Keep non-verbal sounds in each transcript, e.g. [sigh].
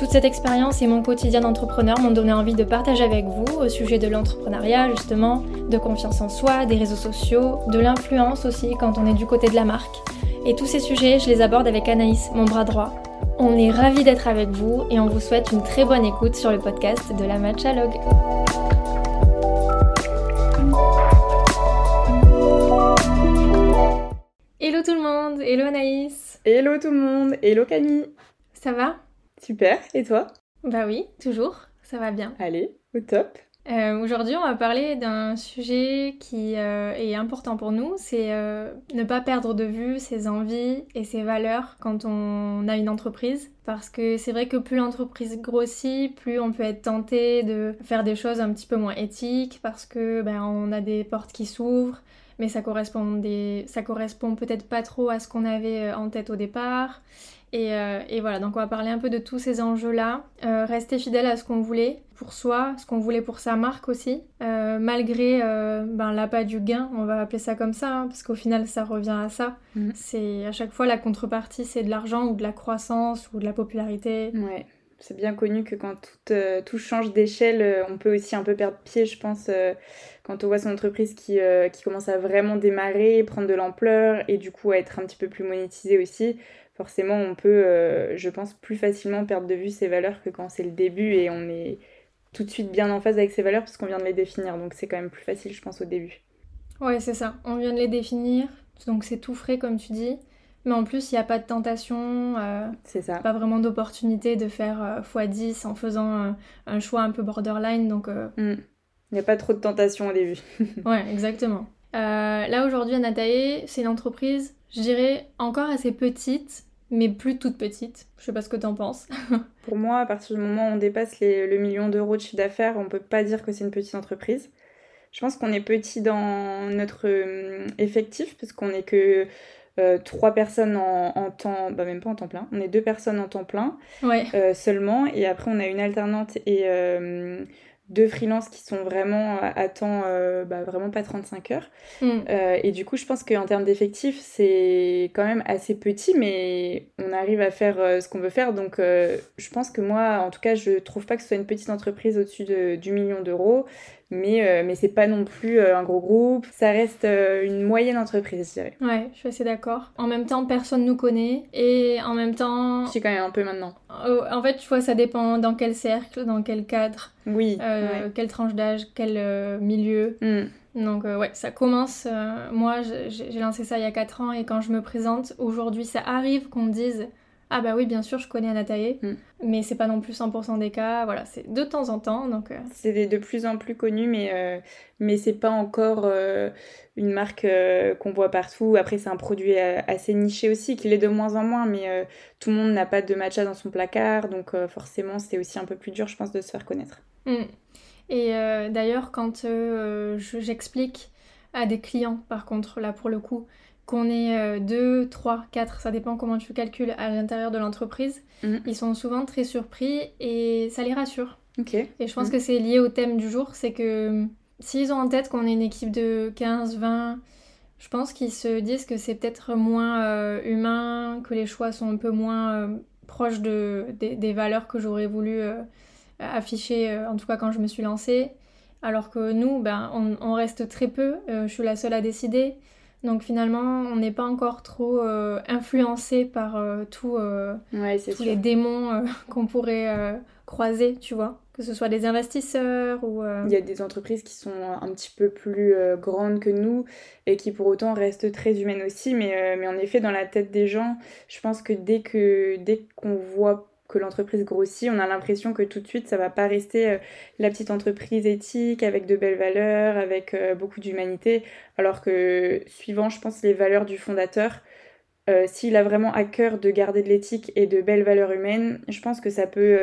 Toute cette expérience et mon quotidien d'entrepreneur m'ont donné envie de partager avec vous au sujet de l'entrepreneuriat justement, de confiance en soi, des réseaux sociaux, de l'influence aussi quand on est du côté de la marque. Et tous ces sujets, je les aborde avec Anaïs, mon bras droit. On est ravis d'être avec vous et on vous souhaite une très bonne écoute sur le podcast de la Matchalogue. Hello tout le monde, hello Anaïs. Hello tout le monde, hello Camille. Ça va? Super, et toi? Bah oui, toujours, ça va bien. Allez, au top. Euh, Aujourd'hui, on va parler d'un sujet qui euh, est important pour nous, c'est euh, ne pas perdre de vue ses envies et ses valeurs quand on a une entreprise. Parce que c'est vrai que plus l'entreprise grossit, plus on peut être tenté de faire des choses un petit peu moins éthiques parce que ben, on a des portes qui s'ouvrent, mais ça correspond, des... ça correspond peut-être pas trop à ce qu'on avait en tête au départ. Euh, et, voilà, donc on va parler un peu de tous ces enjeux-là. Euh, rester fidèle à ce qu'on voulait pour soi, ce qu'on voulait pour sa marque aussi, euh, malgré ben, l'appât du gain, on va appeler ça comme ça, hein, parce qu'au final ça revient à ça. Mm. C'est à chaque fois la contrepartie, c'est de l'argent ou de la croissance ou de la popularité. Ouais. C'est bien connu que quand tout, tout change d'échelle, on peut aussi un peu perdre pied, je pense, quand on voit son entreprise qui, qui commence à vraiment démarrer, prendre de l'ampleur et du coup à être un petit peu plus monétisée aussi forcément on peut, euh, je pense, plus facilement perdre de vue ses valeurs que quand c'est le début et on est tout de suite bien en phase avec ses valeurs parce qu'on vient de les définir. Donc c'est quand même plus facile, je pense, au début. Ouais, c'est ça. On vient de les définir, donc c'est tout frais comme tu dis. Mais en plus, il n'y a pas de tentation. Euh, c'est ça. Pas vraiment d'opportunité de faire x10 en faisant un choix un peu borderline. Donc. Mm. Il n'y a pas trop de tentation au début. [laughs] ouais, exactement. là aujourd'hui, Anatae, c'est une entreprise, je dirais, encore assez petite, mais plus toute petite. Je sais pas ce que t'en penses. [laughs] Pour moi, à partir du moment où on dépasse le million d'euros de chiffre d'affaires, on peut pas dire que c'est une petite entreprise. Je pense qu'on est petit dans notre euh, effectif, parce qu'on est que euh, trois personnes en, temps, bah même pas en temps plein, on est deux personnes en temps plein ouais. Euh, seulement, et après on a une alternante et deux freelances qui sont vraiment à temps, euh, bah, vraiment pas 35 heures. Mm. Euh, et du coup, je pense qu'en termes d'effectifs, c'est quand même assez petit, mais on arrive à faire euh, ce qu'on veut faire. Donc, je pense que moi, en tout cas, je trouve pas que ce soit une petite entreprise au-dessus du million d'euros mais, euh, mais c'est pas non plus euh, un gros groupe. Ça reste euh, une moyenne entreprise, je dirais. Ouais, je suis assez d'accord. En même temps, personne nous connaît et en même temps. Je suis quand même un peu maintenant. En fait, tu vois, ça dépend dans quel cercle, dans quel cadre. Oui. Quelle tranche d'âge, quel milieu. Hmm. Donc ouais, ça commence. moi, j'ai lancé ça il y a 4 ans et quand je me présente aujourd'hui, ça arrive qu'on me dise ah bah oui, bien sûr, je connais Anatae, mm. mais c'est pas non plus 100% des cas. Voilà, c'est de temps en temps. Donc euh. c'est de plus en plus connu, mais euh, mais c'est pas encore euh, une marque qu'on voit partout. Après, c'est un produit assez niché aussi, qu'il est de moins en moins, mais tout le monde n'a pas de matcha dans son placard, donc forcément, c'est aussi un peu plus dur, je pense, de se faire connaître. Mm. Et d'ailleurs, quand j'explique à des clients, par contre, là pour le coup, qu'on ait 2, 3, 4, ça dépend comment tu calcules à l'intérieur de l'entreprise, mhm. ils sont souvent très surpris et ça les rassure. Et je pense mhm. que c'est lié au thème du jour, c'est que s'ils ont en tête qu'on est une équipe de 15, 20, je pense qu'ils se disent que c'est peut-être moins euh, humain, que les choix sont un peu moins euh, proches de, des, valeurs que j'aurais voulu euh, afficher, en tout cas quand je me suis lancée. Alors que nous, ben, on, on reste très peu, je suis la seule à décider. Donc finalement, on n'est pas encore trop euh, influencé par euh, euh, tous les démons [laughs] qu'on pourrait croiser, tu vois. Que ce soit des investisseurs ou... Il y a des entreprises qui sont un petit peu plus grandes que nous et qui pour autant restent très humaines aussi. Mais, mais en effet, dans la tête des gens, je pense que dès que dès qu'on voit que l'entreprise grossit, on a l'impression que tout de suite ça va pas rester euh, la petite entreprise éthique avec de belles valeurs, avec euh, beaucoup d'humanité, alors que suivant je pense les valeurs du fondateur, euh, s'il a vraiment à cœur de garder de l'éthique et de belles valeurs humaines, je pense que ça peut,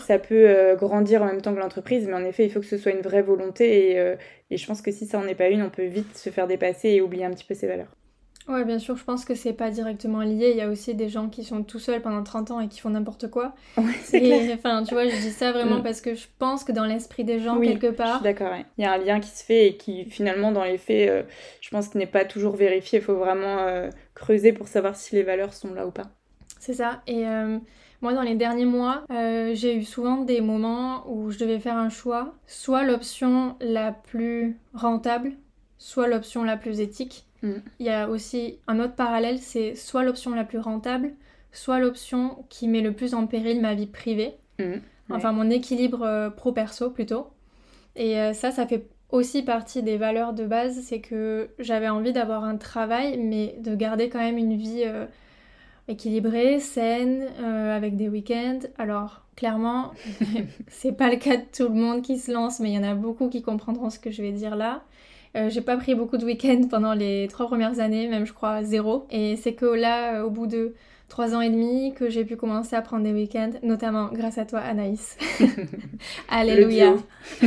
Ça peut grandir en même temps que l'entreprise. Mais en effet, il faut que ce soit une vraie volonté. Et, et je pense que si ça n'en est pas une, on peut vite se faire dépasser et oublier un petit peu ses valeurs. Ouais, bien sûr, je pense que c'est pas directement lié. Il y a aussi des gens qui sont tout seuls pendant 30 ans et qui font n'importe quoi. Ouais, c'est clair. Enfin, tu vois, je dis ça vraiment mm. parce que je pense que dans l'esprit des gens, quelque part. D'accord, Il y a un lien qui se fait et qui, finalement, dans les faits, euh, je pense qu'il n'est pas toujours vérifié. Il faut vraiment euh, creuser pour savoir si les valeurs sont là ou pas. C'est ça. Et. Euh, moi, dans les derniers mois, j'ai eu souvent des moments où je devais faire un choix, soit l'option la plus rentable, soit l'option la plus éthique. Mm. Il y a aussi un autre parallèle, c'est soit l'option la plus rentable, soit l'option qui met le plus en péril ma vie privée. Mm. Enfin, mon équilibre euh, pro-perso plutôt. Et euh, ça, ça fait aussi partie des valeurs de base, c'est que j'avais envie d'avoir un travail, mais de garder quand même une vie euh, équilibrée, saine, avec des week-ends. Alors, clairement, [laughs] c'est pas le cas de tout le monde qui se lance, mais il y en a beaucoup qui comprendront ce que je vais dire là. Euh, j'ai pas pris beaucoup de week-ends pendant les trois premières années, même je crois zéro. Et c'est que là, euh, au bout de trois ans et demi, que j'ai pu commencer à prendre des week-ends, notamment grâce à toi, Anaïs. [laughs] Alléluia. [laughs]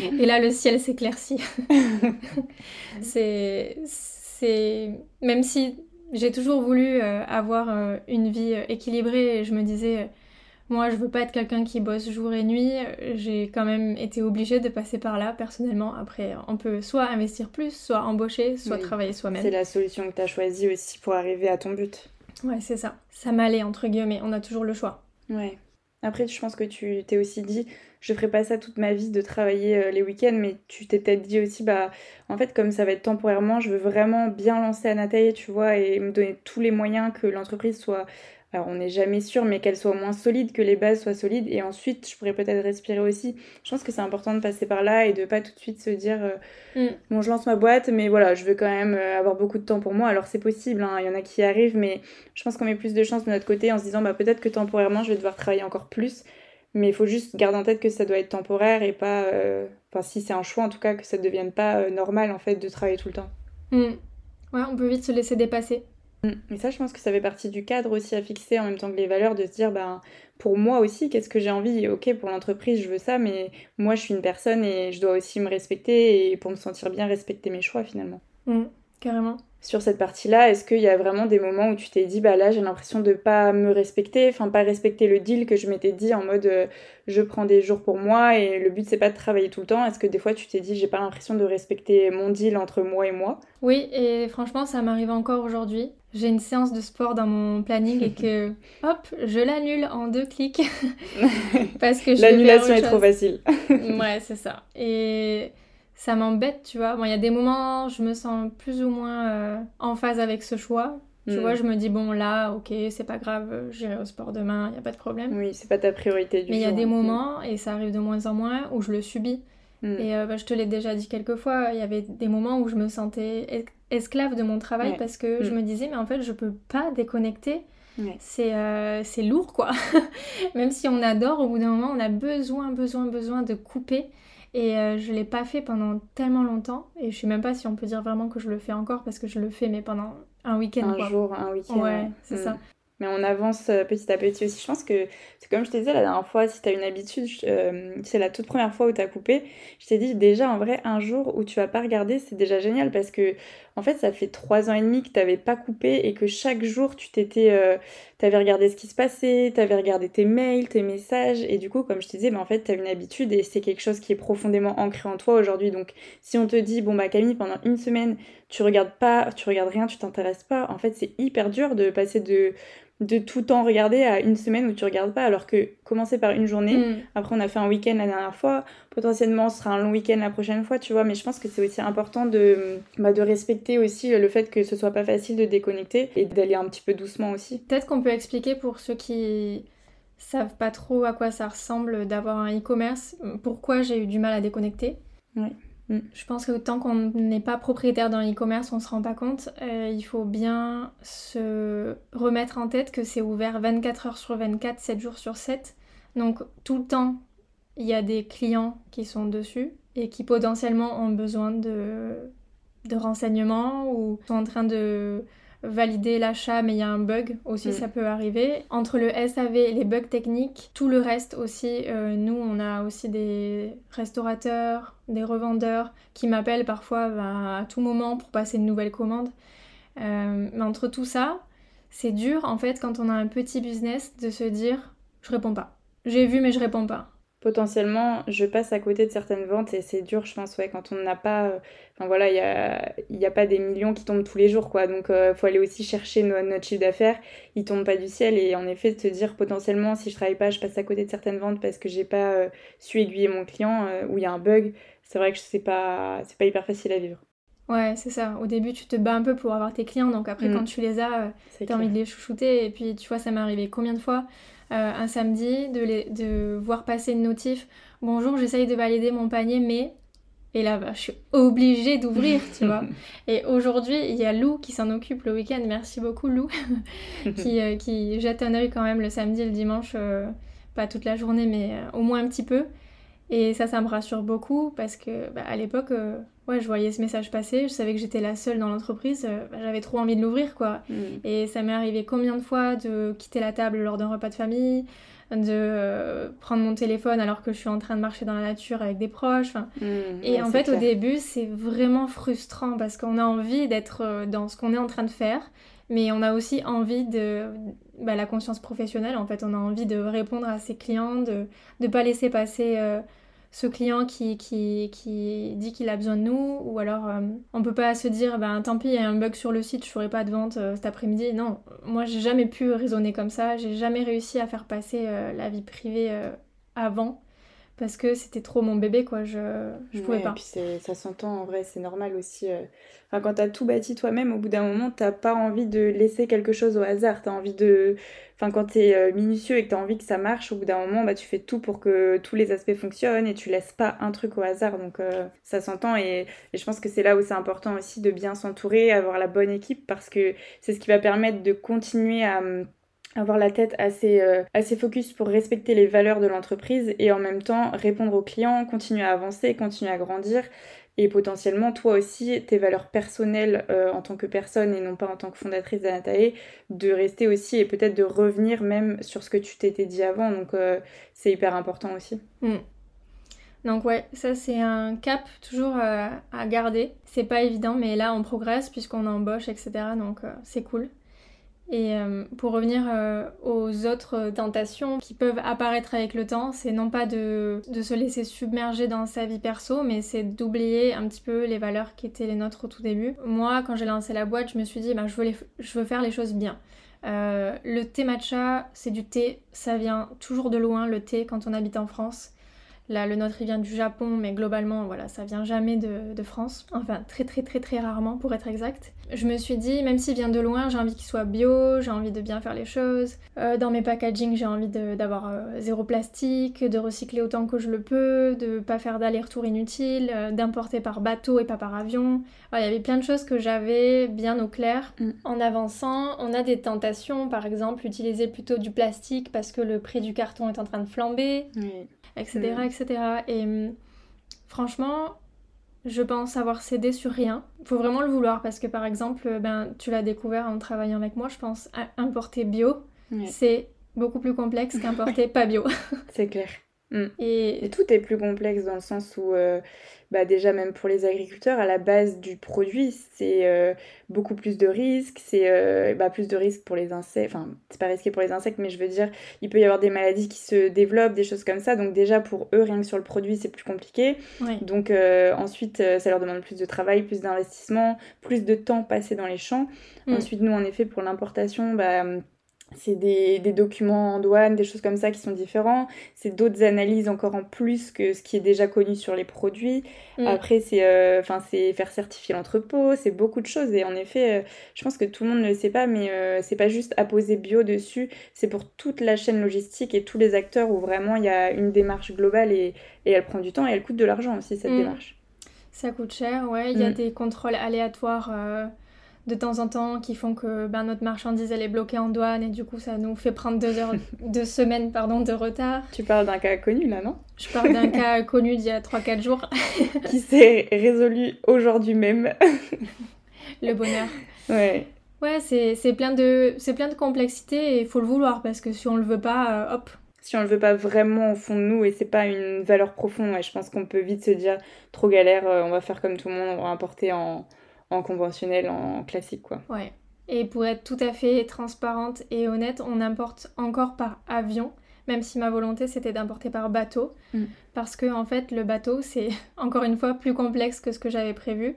et là, le ciel s'éclaircit. [laughs] c'est, c'est, même si j'ai toujours voulu euh, avoir une vie équilibrée, je me disais moi, je veux pas être quelqu'un qui bosse jour et nuit. J'ai quand même été obligée de passer par là personnellement. Après, on peut soit investir plus, soit embaucher, soit travailler soi-même. C'est la solution que tu as choisie aussi pour arriver à ton but. Ouais, c'est ça. Ça m'allait, entre guillemets. On a toujours le choix. Ouais. Après, je pense que tu t'es aussi dit, je ferai pas ça toute ma vie de travailler euh, les week-ends, mais tu t'es peut-être dit aussi, bah, en fait, comme ça va être temporairement, je veux vraiment bien lancer Nathalie, tu vois, et me donner tous les moyens que l'entreprise soit alors on n'est jamais sûr, mais qu'elle soit moins solide, que les bases soient solides. Et ensuite, je pourrais peut-être respirer aussi. Je pense que c'est important de passer par là et de pas tout de suite se dire euh, mm. bon, je lance ma boîte, mais voilà, je veux quand même euh, avoir beaucoup de temps pour moi. Alors c'est possible, hein, il y en a qui arrivent, mais je pense qu'on met plus de chance de notre côté en se disant bah peut-être que temporairement, je vais devoir travailler encore plus. Mais il faut juste garder en tête que ça doit être temporaire et pas. Euh, enfin, si c'est un choix en tout cas, que ça ne devienne pas normal en fait de travailler tout le temps. Mm. Ouais, on peut vite se laisser dépasser. Et ça, je pense que ça fait partie du cadre aussi à fixer en même temps que les valeurs, de se dire, ben, pour moi aussi, qu'est-ce que j'ai envie? Ok, pour l'entreprise, je veux ça, mais moi, je suis une personne et je dois aussi me respecter et pour me sentir bien, respecter mes choix finalement. Mm, carrément sur cette partie-là, est-ce qu'il y a vraiment des moments où tu t'es dit, bah là, j'ai l'impression de pas me respecter, enfin pas respecter le deal que je m'étais dit en mode, euh, je prends des jours pour moi et le but c'est pas de travailler tout le temps. Est-ce que des fois tu t'es dit, j'ai pas l'impression de respecter mon deal entre moi et moi? Oui, et franchement, ça m'arrive encore aujourd'hui. J'ai une séance de sport dans mon planning et que, [laughs] hop, je l'annule en deux clics [laughs] parce que l'annulation est trop facile. ouais, c'est ça. Et ça m'embête, tu vois. Bon, il y a des moments, je me sens plus ou moins euh, en phase avec ce choix. Tu vois, hmm. je me dis, bon, là, ok, c'est pas grave, j'irai au sport demain, il n'y a pas de problème. Oui, c'est pas ta priorité du Mais il y a des moments, et ça arrive de moins en moins, où je le subis. Hmm. Et euh, bah, je te l'ai déjà dit quelques fois, il y avait des moments où je me sentais esclave de mon travail parce que je hmm. me disais, mais en fait, je peux pas déconnecter. Euh, c'est lourd, quoi. [laughs] Même si on adore, au bout d'un moment, on a besoin, besoin, besoin de couper. Et euh, je l'ai pas fait pendant tellement longtemps. Et je sais même pas si on peut dire vraiment que je le fais encore parce que je le fais, mais pendant un week-end. Un jour, un week-end. Ouais, c'est ça. Mm. Mais on avance euh, petit à petit aussi. Je pense que c'est comme je te disais la dernière fois, si tu as une habitude, euh, c'est la toute première fois où tu as coupé, je t'ai dit déjà en vrai, un jour où tu vas pas regarder, c'est déjà génial parce que en fait, ça fait trois ans et demi que tu n'avais pas coupé et que chaque jour tu t'étais, euh, avais regardé ce qui se passait, tu avais regardé tes mails, tes messages et du coup, comme je te disais, bah, en fait, tu as une habitude et c'est quelque chose qui est profondément ancré en toi aujourd'hui. Donc, si on te dit, bon bah Camille, pendant une semaine, tu regardes pas, tu regardes rien, tu t'intéresses pas, en fait, c'est hyper dur de passer de de tout temps regarder à une semaine où tu regardes pas, alors que commencer par une journée, mm. après on a fait un week-end la dernière fois, potentiellement ce sera un long week-end la prochaine fois, tu vois, mais je pense que c'est aussi important de, bah, de respecter aussi le fait que ce soit pas facile de déconnecter et d'aller un petit peu doucement aussi. Peut-être qu'on peut expliquer pour ceux qui savent pas trop à quoi ça ressemble d'avoir un e-commerce, pourquoi j'ai eu du mal à déconnecter? Oui. Mm. Je pense que tant qu'on n'est pas propriétaire d'un e-commerce, on ne se rend pas compte. Euh, il faut bien se remettre en tête que c'est ouvert 24 heures sur 24, 7 jours sur 7. Donc tout le temps, il y a des clients qui sont dessus et qui potentiellement ont besoin de, de renseignements ou sont en train de valider l'achat, mais il y a un bug aussi, mm. ça peut arriver. Entre le SAV et les bugs techniques, tout le reste aussi, euh, nous, on a aussi des restaurateurs, des revendeurs qui m'appellent parfois bah, à tout moment pour passer une nouvelle commande. Euh, mais entre tout ça, c'est dur en fait quand on a un petit business de se dire je réponds pas. J'ai vu mais je réponds pas potentiellement, je passe à côté de certaines ventes et c'est dur, je pense, ouais, quand on n'a pas. Euh, enfin voilà, il n'y a, a, pas des millions qui tombent tous les jours, quoi. Donc, il euh, faut aller aussi chercher notre chiffre d'affaires. Il tombe pas du ciel et en effet, de te dire potentiellement, si je travaille pas, je passe à côté de certaines ventes parce que j'ai pas euh, su aiguiller mon client ou il y a un bug. C'est vrai que c'est pas, c'est pas hyper facile à vivre. Ouais, c'est ça. Au début, tu te bats un peu pour avoir tes clients, donc après, mm. quand tu les as, tu as envie de les chouchouter. Et puis, tu vois, ça m'est arrivé combien de fois euh, un samedi, de, de voir passer une notif Bonjour, j'essaye de valider mon panier, mais. Et là, bah, je suis obligée d'ouvrir, tu vois. [laughs] Et aujourd'hui, il y a Lou qui s'en occupe le week-end. Merci beaucoup, Lou, [laughs] qui, euh, qui, jette un œil quand même le samedi et le dimanche, euh, pas toute la journée, mais au moins un petit peu. Et ça, ça me rassure beaucoup parce que bah, à l'époque, ouais, je voyais ce message passer, je savais que j'étais la seule dans l'entreprise, euh, bah, j'avais trop envie de l'ouvrir, quoi. Mm. Et ça m'est arrivé combien de fois de quitter la table lors d'un repas de famille, de euh, prendre mon téléphone alors que je suis en train de marcher dans la nature avec des proches. Mm, et en fait, au début, c'est vraiment frustrant parce qu'on a envie d'être euh, dans ce qu'on est en train de faire, mais on a aussi envie de bah, la conscience professionnelle. En fait, on a envie de répondre à ses clients, de ne pas laisser passer ce client qui, qui, qui dit qu'il a besoin de nous, ou alors euh, on peut pas se dire, ben tant pis, il y a un bug sur le site, je ferai pas de vente euh, cet après-midi. Non, moi j'ai jamais pu raisonner comme ça, j'ai jamais réussi à faire passer euh, la vie privée avant parce que c'était trop mon bébé, quoi. Je, je pouvais pas. Et puis ça s'entend en vrai, c'est normal aussi. Euh. Enfin, quand t'as tout bâti toi-même, au bout d'un moment, t'as pas envie de laisser quelque chose au hasard. T'as envie de. Enfin, quand t'es euh, minutieux et que t'as envie que ça marche, au bout d'un moment, bah, tu fais tout pour que tous les aspects fonctionnent et tu laisses pas un truc au hasard. Donc, euh, ça s'entend. Et, et, je pense que c'est là où c'est important aussi de bien s'entourer, avoir la bonne équipe parce que c'est ce qui va permettre de continuer à avoir la tête assez, euh, assez focus pour respecter les valeurs de l'entreprise et en même temps répondre aux clients, continuer à avancer, continuer à grandir et potentiellement toi aussi tes valeurs personnelles euh, en tant que personne et non pas en tant que fondatrice d'Anatae de rester aussi et peut-être de revenir même sur ce que tu t'étais dit avant donc euh, c'est hyper important aussi. Mm. Donc ouais, ça c'est un cap toujours à garder. C'est pas évident mais là on progresse puisqu'on embauche etc. Donc c'est cool. Et euh, pour revenir euh, aux autres tentations qui peuvent apparaître avec le temps, c'est non pas de, de, se laisser submerger dans sa vie perso, mais c'est d'oublier un petit peu les valeurs qui étaient les nôtres au tout début. Moi, quand j'ai lancé la boîte, je me suis dit, bah, je, veux je veux faire les choses bien. Euh, le thé matcha, c'est du thé, ça vient toujours de loin, le thé, quand on habite en France. Là, le nôtre, il vient du Japon, mais globalement, voilà, ça vient jamais de, France. Enfin, très très très très rarement, pour être exact. Je me suis dit, même s'il vient de loin, j'ai envie qu'il soit bio, j'ai envie de bien faire les choses. Euh, dans mes packaging, j'ai envie d'avoir euh, zéro plastique, de recycler autant que je le peux, de pas faire d'aller-retour inutile, euh, d'importer par bateau et pas par avion. il y avait plein de choses que j'avais bien au clair. Mm. En avançant, on a des tentations, par exemple, utiliser plutôt du plastique parce que le prix du carton est en train de flamber etc. etc. Et hum, franchement, je pense avoir cédé sur rien. Il faut vraiment le vouloir parce que par exemple, ben, tu l'as découvert en travaillant avec moi, je pense importer bio, c'est beaucoup plus complexe qu'importer [laughs] pas bio. c'est clair. Mm. Et... tout est plus complexe dans le sens où, euh, bah déjà même pour les agriculteurs, à la base du produit, c'est euh, beaucoup plus de risques, c'est euh, bah, plus de risques pour les insectes, enfin c'est pas risqué pour les insectes, mais je veux dire, il peut y avoir des maladies qui se développent, des choses comme ça, donc déjà pour eux, rien que sur le produit, c'est plus compliqué. Donc ensuite, ça leur demande plus de travail, plus d'investissement, plus de temps passé dans les champs. Mm. Ensuite, nous, en effet, pour l'importation, bah c'est des, documents en douane, des choses comme ça qui sont différents. C'est d'autres analyses encore en plus que ce qui est déjà connu sur les produits. Mm. Après, c'est euh, c'est faire certifier l'entrepôt, c'est beaucoup de choses. Et en effet, euh, je pense que tout le monde ne le sait pas, mais euh, c'est pas juste apposer bio dessus, c'est pour toute la chaîne logistique et tous les acteurs où vraiment il y a une démarche globale et, elle prend du temps et elle coûte de l'argent aussi, cette mm. démarche. Ça coûte cher, ouais. Il y a mm. des contrôles aléatoires de temps en temps qui font que ben, notre marchandise elle est bloquée en douane et du coup ça nous fait prendre deux heures, [laughs] deux semaines pardon, de retard. Tu parles d'un cas connu là, non? Je parle d'un [laughs] cas connu d'il y a 3-4 jours. [laughs] qui s'est résolu aujourd'hui même. Le bonheur. Ouais. Ouais, c'est plein, de, plein de complexité et il faut le vouloir parce que si on le veut pas, euh, hop. Si on le veut pas vraiment au fond de nous et c'est pas une valeur profonde, ouais, je pense qu'on peut vite se dire trop galère, euh, on va faire comme tout le monde, on va importer en, en conventionnel, en classique quoi. Ouais. Et pour être tout à fait transparente et honnête, on importe encore par avion, même si ma volonté c'était d'importer par bateau, mm. parce que en fait le bateau c'est [laughs] encore une fois plus complexe que ce que j'avais prévu.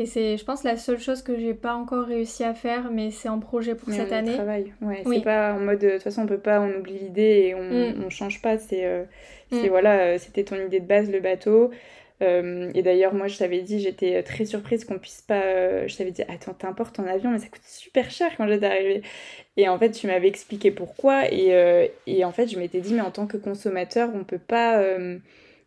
Et c'est, je pense, la seule chose que j'ai pas encore réussi à faire, mais c'est en projet pour cette année. Travail. Ouais, oui. C'est pas en mode, de toute façon, on peut pas, on oublie l'idée et on, mm. on change pas. C'est, euh, c'est mm. voilà, euh, c'était ton idée de base, le bateau. Euh, et d'ailleurs, moi, je t'avais dit, j'étais très surprise qu'on puisse pas. je t'avais dit, attends, t'importes en avion, mais ça coûte super cher quand j'étais arrivée. Et en fait, tu m'avais expliqué pourquoi. Et, et en fait, je m'étais dit, mais en tant que consommateur, on peut pas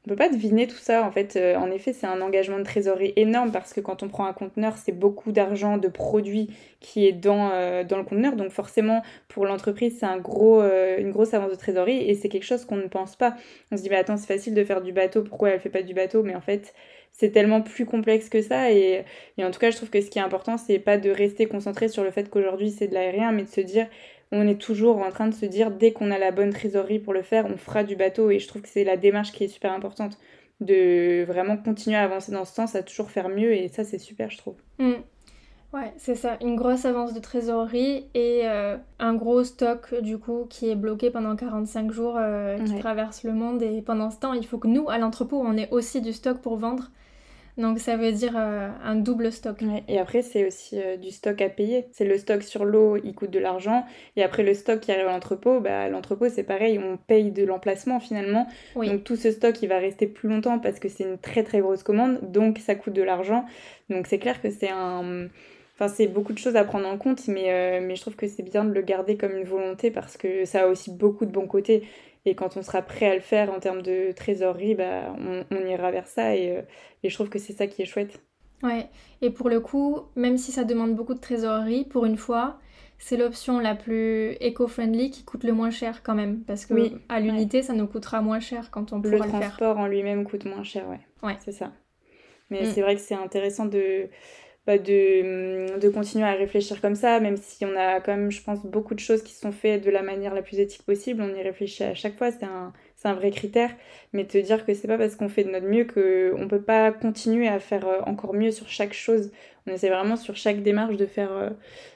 on peut pas deviner tout ça. En fait, euh, en effet, c'est un engagement de trésorerie énorme parce que quand on prend un conteneur, c'est beaucoup d'argent de produits qui est dans, euh, dans le conteneur. Donc forcément, pour l'entreprise, c'est un gros, euh, une grosse avance de trésorerie et c'est quelque chose qu'on ne pense pas. On se dit, mais attends, c'est facile de faire du bateau, pourquoi elle fait pas du bateau? Mais en fait, c'est tellement plus complexe que ça. Et, et, en tout cas, je trouve que ce qui est important, c'est pas de rester concentré sur le fait qu'aujourd'hui c'est de l'aérien, mais de se dire, on est toujours en train de se dire dès qu'on a la bonne trésorerie pour le faire, on fera du bateau. Et je trouve que c'est la démarche qui est super importante. De vraiment continuer à avancer dans ce sens, à toujours faire mieux. Et ça c'est super je trouve. Mm. Ouais, c'est ça, une grosse avance de trésorerie et euh, un gros stock du coup qui est bloqué pendant 45 jours euh, qui traverse le monde. Et pendant ce temps il faut que nous à l'entrepôt on ait aussi du stock pour vendre donc ça veut dire euh, un double stock. Et après, c'est aussi euh, du stock à payer. C'est le stock sur l'eau, il coûte de l'argent. Et après, le stock qui arrive à l'entrepôt, bah, l'entrepôt, c'est pareil, on paye de l'emplacement finalement. Donc tout ce stock, il va rester plus longtemps parce que c'est une très très grosse commande. Donc ça coûte de l'argent. Donc c'est clair que c'est un... Enfin, c'est beaucoup de choses à prendre en compte, mais, euh, mais je trouve que c'est bien de le garder comme une volonté parce que ça a aussi beaucoup de bons côtés. Et quand on sera prêt à le faire en termes de trésorerie, bah, on, ira vers ça. Euh, et, je trouve que c'est ça qui est chouette. Ouais, et pour le coup, même si ça demande beaucoup de trésorerie, pour une fois, c'est l'option la plus éco-friendly qui coûte le moins cher quand même. Parce que à l'unité, ça nous coûtera moins cher quand on pourra le, faire. Le transport en lui-même coûte moins cher, ouais. Ouais. C'est ça. Mais mm. c'est vrai que c'est intéressant de bah, de, de, continuer à réfléchir comme ça, même si on a quand même, je pense, beaucoup de choses qui sont faites de la manière la plus éthique possible. On y réfléchit à chaque fois, c'est un, un, vrai critère. Mais te dire que c'est pas parce qu'on fait de notre mieux qu'on peut pas continuer à faire euh, encore mieux sur chaque chose. On essaie vraiment sur chaque démarche de faire, euh,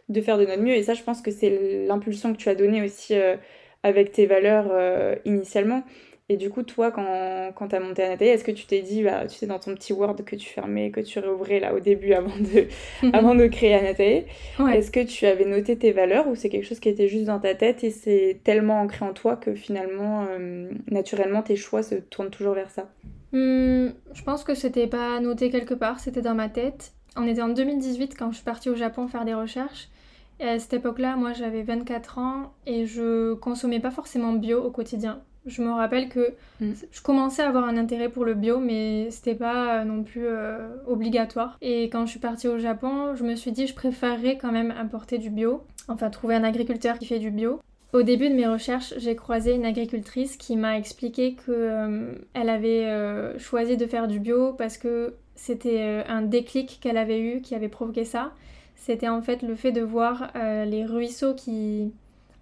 de, faire de notre mieux. Et ça, je pense que c'est l'impulsion que tu as donnée aussi euh, avec tes valeurs initialement. Et du coup, toi, quand, quand tu as monté Anatole, est-ce que tu t'es dit, bah, tu sais, dans ton petit Word que tu fermais, que tu réouvrais là au début avant de, [laughs] avant de créer Anatole, est-ce que tu avais noté tes valeurs ou c'est quelque chose qui était juste dans ta tête et c'est tellement ancré en toi que finalement, euh, naturellement, tes choix se tournent toujours vers ça? Hmm, Je pense que c'était pas noté quelque part, c'était dans ma tête. On était en 2018 quand je suis partie au Japon faire des recherches. Et à cette époque-là, moi j'avais 24 ans et je consommais pas forcément bio au quotidien. Je me rappelle que mm. je commençais à avoir un intérêt pour le bio, mais c'était pas euh, non plus euh, obligatoire. Et quand je suis partie au Japon, je me suis dit je préférerais quand même importer du bio, enfin trouver un agriculteur qui fait du bio. Au début de mes recherches, j'ai croisé une agricultrice qui m'a expliqué que euh, elle avait choisi de faire du bio parce que c'était un déclic qu'elle avait eu qui avait provoqué ça. C'était en fait le fait de voir les ruisseaux qui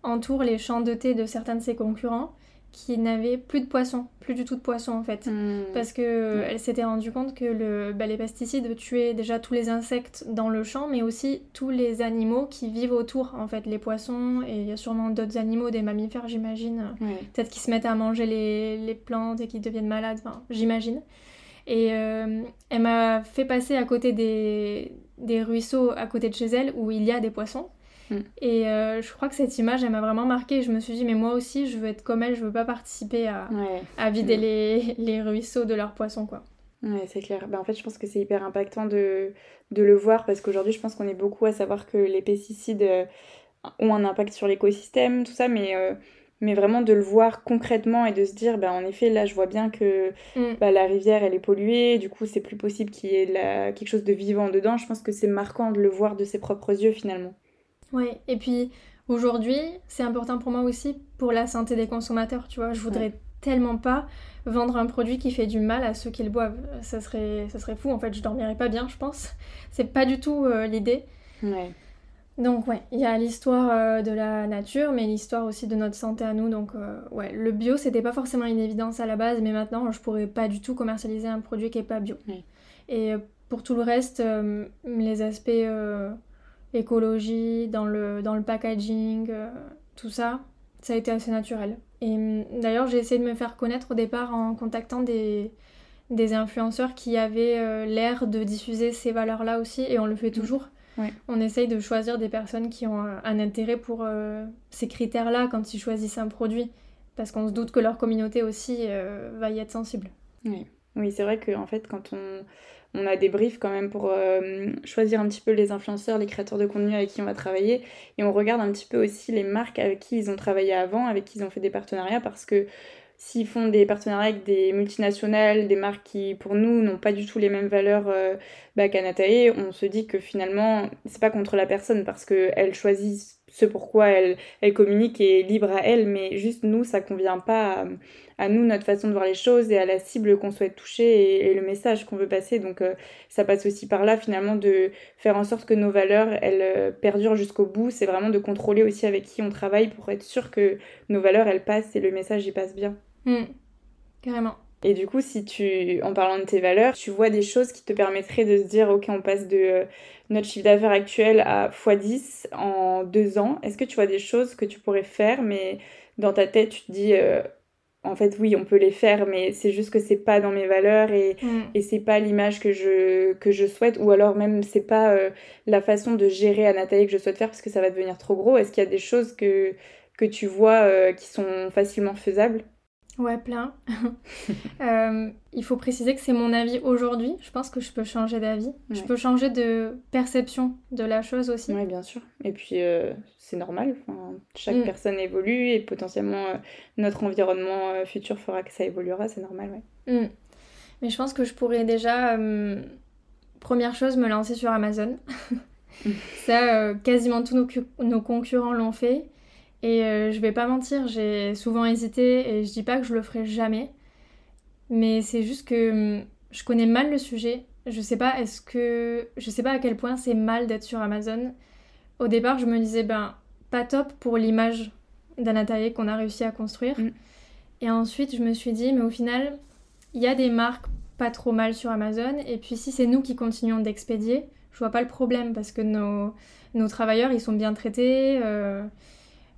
entourent les champs de thé de certains de ses concurrents qui n'avait plus de poissons, plus du tout de poissons en fait. Hmm. Parce que elle s'était rendue compte que le, bah, les pesticides tuaient déjà tous les insectes dans le champ, mais aussi tous les animaux qui vivent autour, en fait, les poissons, et il y a sûrement d'autres animaux, des mammifères j'imagine, peut-être qui se mettent à manger les, les, plantes et qui deviennent malades, enfin j'imagine. Et euh, elle m'a fait passer à côté des, des ruisseaux à côté de chez elle où il y a des poissons. Mm. Et euh, je crois que cette image, elle m'a vraiment marquée. Je me suis dit, mais moi aussi, je veux être comme elle, je veux pas participer à, à vider mm. les, [laughs] les, ruisseaux de leurs poissons, quoi. Ouais, c'est clair. Bah, en fait, je pense que c'est hyper impactant de, de le voir parce qu'aujourd'hui, je pense qu'on est beaucoup à savoir que les pesticides euh, ont un impact sur l'écosystème, tout ça, mais, euh, mais vraiment de le voir concrètement et de se dire, bah, en effet, là, je vois bien que mm. bah, la rivière, elle est polluée, du coup, c'est plus possible qu'il y ait la... quelque chose de vivant dedans. Je pense que c'est marquant de le voir de ses propres yeux, finalement. Oui, et puis aujourd'hui, c'est important pour moi aussi pour la santé des consommateurs, tu vois. Je voudrais tellement pas vendre un produit qui fait du mal à ceux qui le boivent. Ça serait, ça serait fou, en fait, je dormirais pas bien, je pense. [laughs] C'est pas du tout euh, l'idée. Ouais. Donc ouais, il y a l'histoire de la nature, mais l'histoire aussi de notre santé à nous. Donc ouais, le bio, c'était pas forcément une évidence à la base, mais maintenant, je pourrais pas du tout commercialiser un produit qui est pas bio. Et pour tout le reste, les aspects écologie, dans le, dans le packaging, euh, tout ça, ça a été assez naturel. Et hum, d'ailleurs, j'ai essayé de me faire connaître au départ en contactant des, des influenceurs qui avaient euh, l'air de diffuser ces valeurs-là aussi, et on le fait mmh. toujours. On essaye de choisir des personnes qui ont un intérêt pour euh, ces critères-là quand ils choisissent un produit, parce qu'on se doute que leur communauté aussi va y être sensible. Oui, oui c'est vrai qu'en en fait, quand on on a des briefs quand même pour euh, choisir un petit peu les influenceurs, les créateurs de contenu avec qui on va travailler. Et on regarde un petit peu aussi les marques avec qui ils ont travaillé avant, avec qui ils ont fait des partenariats, parce que s'ils font des partenariats avec des multinationales, des marques qui pour nous n'ont pas du tout les mêmes valeurs euh, bah, qu'Anatae, on se dit que finalement c'est pas contre la personne parce qu'elle choisit ce pourquoi elle, elle communique est libre à elle, mais juste nous ça convient pas à, nous, notre façon de voir les choses et à la cible qu'on souhaite toucher et, le message qu'on veut passer. Donc euh, ça passe aussi par là finalement de faire en sorte que nos valeurs elles euh, perdurent jusqu'au bout. C'est vraiment de contrôler aussi avec qui on travaille pour être sûr que nos valeurs elles passent et le message y passe bien. Hmm. Carrément. Et du coup, si tu, en parlant de tes valeurs, tu vois des choses qui te permettraient de se dire, ok, on passe de euh, notre chiffre d'affaires actuel à x10 en deux ans, est-ce que tu vois des choses que tu pourrais faire, mais dans ta tête, tu te dis, euh, en fait, oui, on peut les faire, mais c'est juste que c'est pas dans mes valeurs et, hmm. et c'est pas l'image que je, que je souhaite, ou alors même c'est pas euh, la façon de gérer à Nathalie que je souhaite faire parce que ça va devenir trop gros. Est-ce qu'il y a des choses que, que tu vois qui sont facilement faisables? Ouais, plein. [laughs] Euh, il faut préciser que c'est mon avis aujourd'hui. Je pense que je peux changer d'avis. Je peux changer de perception de la chose aussi. Oui, bien sûr. Et puis, euh, c'est normal. chaque mm. personne évolue et potentiellement euh, notre environnement futur fera que ça évoluera. C'est normal, ouais. Mm. Mais je pense que je pourrais déjà, première chose, me lancer sur Amazon. [laughs] [laughs] ça, quasiment tous nos, nos concurrents l'ont fait. Et euh, je vais pas mentir, j'ai souvent hésité et je dis pas que je le ferai jamais. Mais c'est juste que hum, je connais mal le sujet. Je sais pas est-ce que je sais pas à quel point c'est mal d'être sur Amazon. Au départ, je me disais ben pas top pour l'image d'un atelier qu'on a réussi à construire. Mm. Et ensuite, je me suis dit mais au final, il y a des marques pas trop mal sur Amazon et puis si c'est nous qui continuons d'expédier, je vois pas le problème parce que nos, nos travailleurs, ils sont bien traités euh,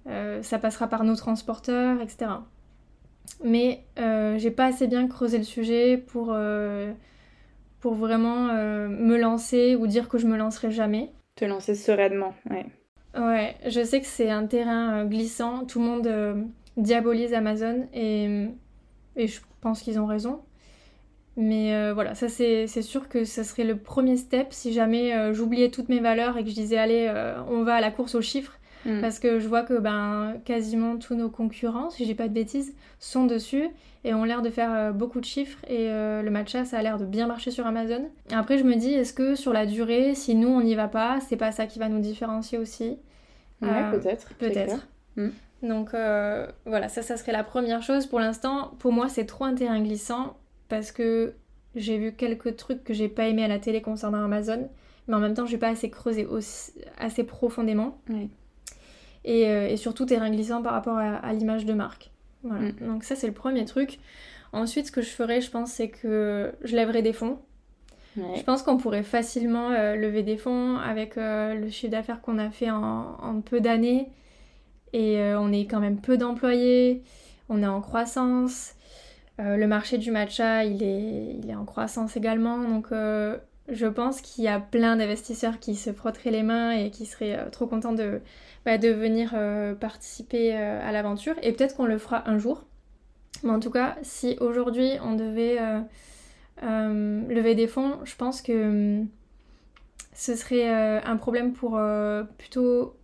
euh, ça passera par nos transporteurs, etc. Mais euh, j'ai pas assez bien creusé le sujet pour, euh, pour vraiment me lancer ou dire que je me lancerai jamais. Te lancer sereinement, ouais. Ouais, je sais que c'est un terrain glissant. Tout le monde diabolise Amazon et, et je pense qu'ils ont raison. Mais voilà, ça c'est sûr que ça serait le premier step si jamais j'oubliais toutes mes valeurs et que je disais allez, on va à la course aux chiffres. Mm. Parce que je vois que ben, quasiment tous nos concurrents, si j'ai pas de bêtises, sont dessus et ont l'air de faire euh, beaucoup de chiffres. Et euh, le matcha, ça a l'air de bien marcher sur Amazon. Et après, je me dis, est-ce que sur la durée, si nous, on n'y va pas, c'est pas ça qui va nous différencier aussi? Ouais, euh, peut-être. Peut-être. Mm. Donc voilà, ça, ça serait la première chose. Pour l'instant, pour moi, c'est trop un terrain glissant parce que j'ai vu quelques trucs que j'ai pas aimé à la télé concernant Amazon, mais en même temps, j'ai pas assez creusé assez profondément. Ouais. Euh, et, surtout terrain glissant par rapport à, l'image de marque. Voilà. Mm. Donc ça c'est le premier truc. Ensuite ce que je ferais je pense c'est que je lèverais des fonds. Je pense qu'on pourrait facilement euh, lever des fonds avec euh, le chiffre d'affaires qu'on a fait en, peu d'années. Et on est quand même peu d'employés, on est en croissance. le marché du matcha, il est, il est en croissance également. Donc je pense qu'il y a plein d'investisseurs qui se frotteraient les mains et qui seraient trop contents de, bah, de venir euh, participer euh, à l'aventure. Et peut-être qu'on le fera un jour. Mais en tout cas, si aujourd'hui on devait euh, lever des fonds, je pense que hum, ce serait un problème pour plutôt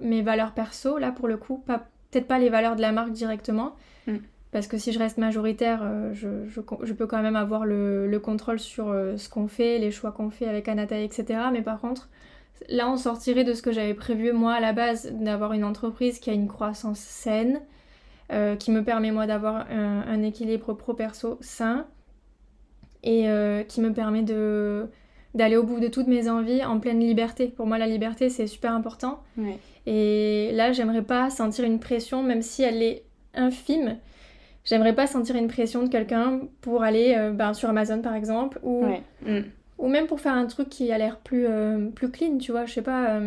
mes valeurs perso, là pour le coup, peut-être pas les valeurs de la marque directement. Mm. Parce que si je reste majoritaire, je, je, peux quand même avoir le, le contrôle sur ce qu'on fait, les choix qu'on fait avec Anata, etc. Mais par contre, Là, on sortirait de ce que j'avais prévu moi à la base, d'avoir une entreprise qui a une croissance saine, euh, qui me permet moi d'avoir un, équilibre pro-perso sain et euh, qui me permet de, d'aller au bout de toutes mes envies en pleine liberté. Pour moi, la liberté, c'est super important. Et là, j'aimerais pas sentir une pression, même si elle est infime. J'aimerais pas sentir une pression de quelqu'un pour aller euh, ben, sur Amazon, par exemple, ou, mm. Ou même pour faire un truc qui a l'air plus, euh, plus clean, tu vois. Je sais pas,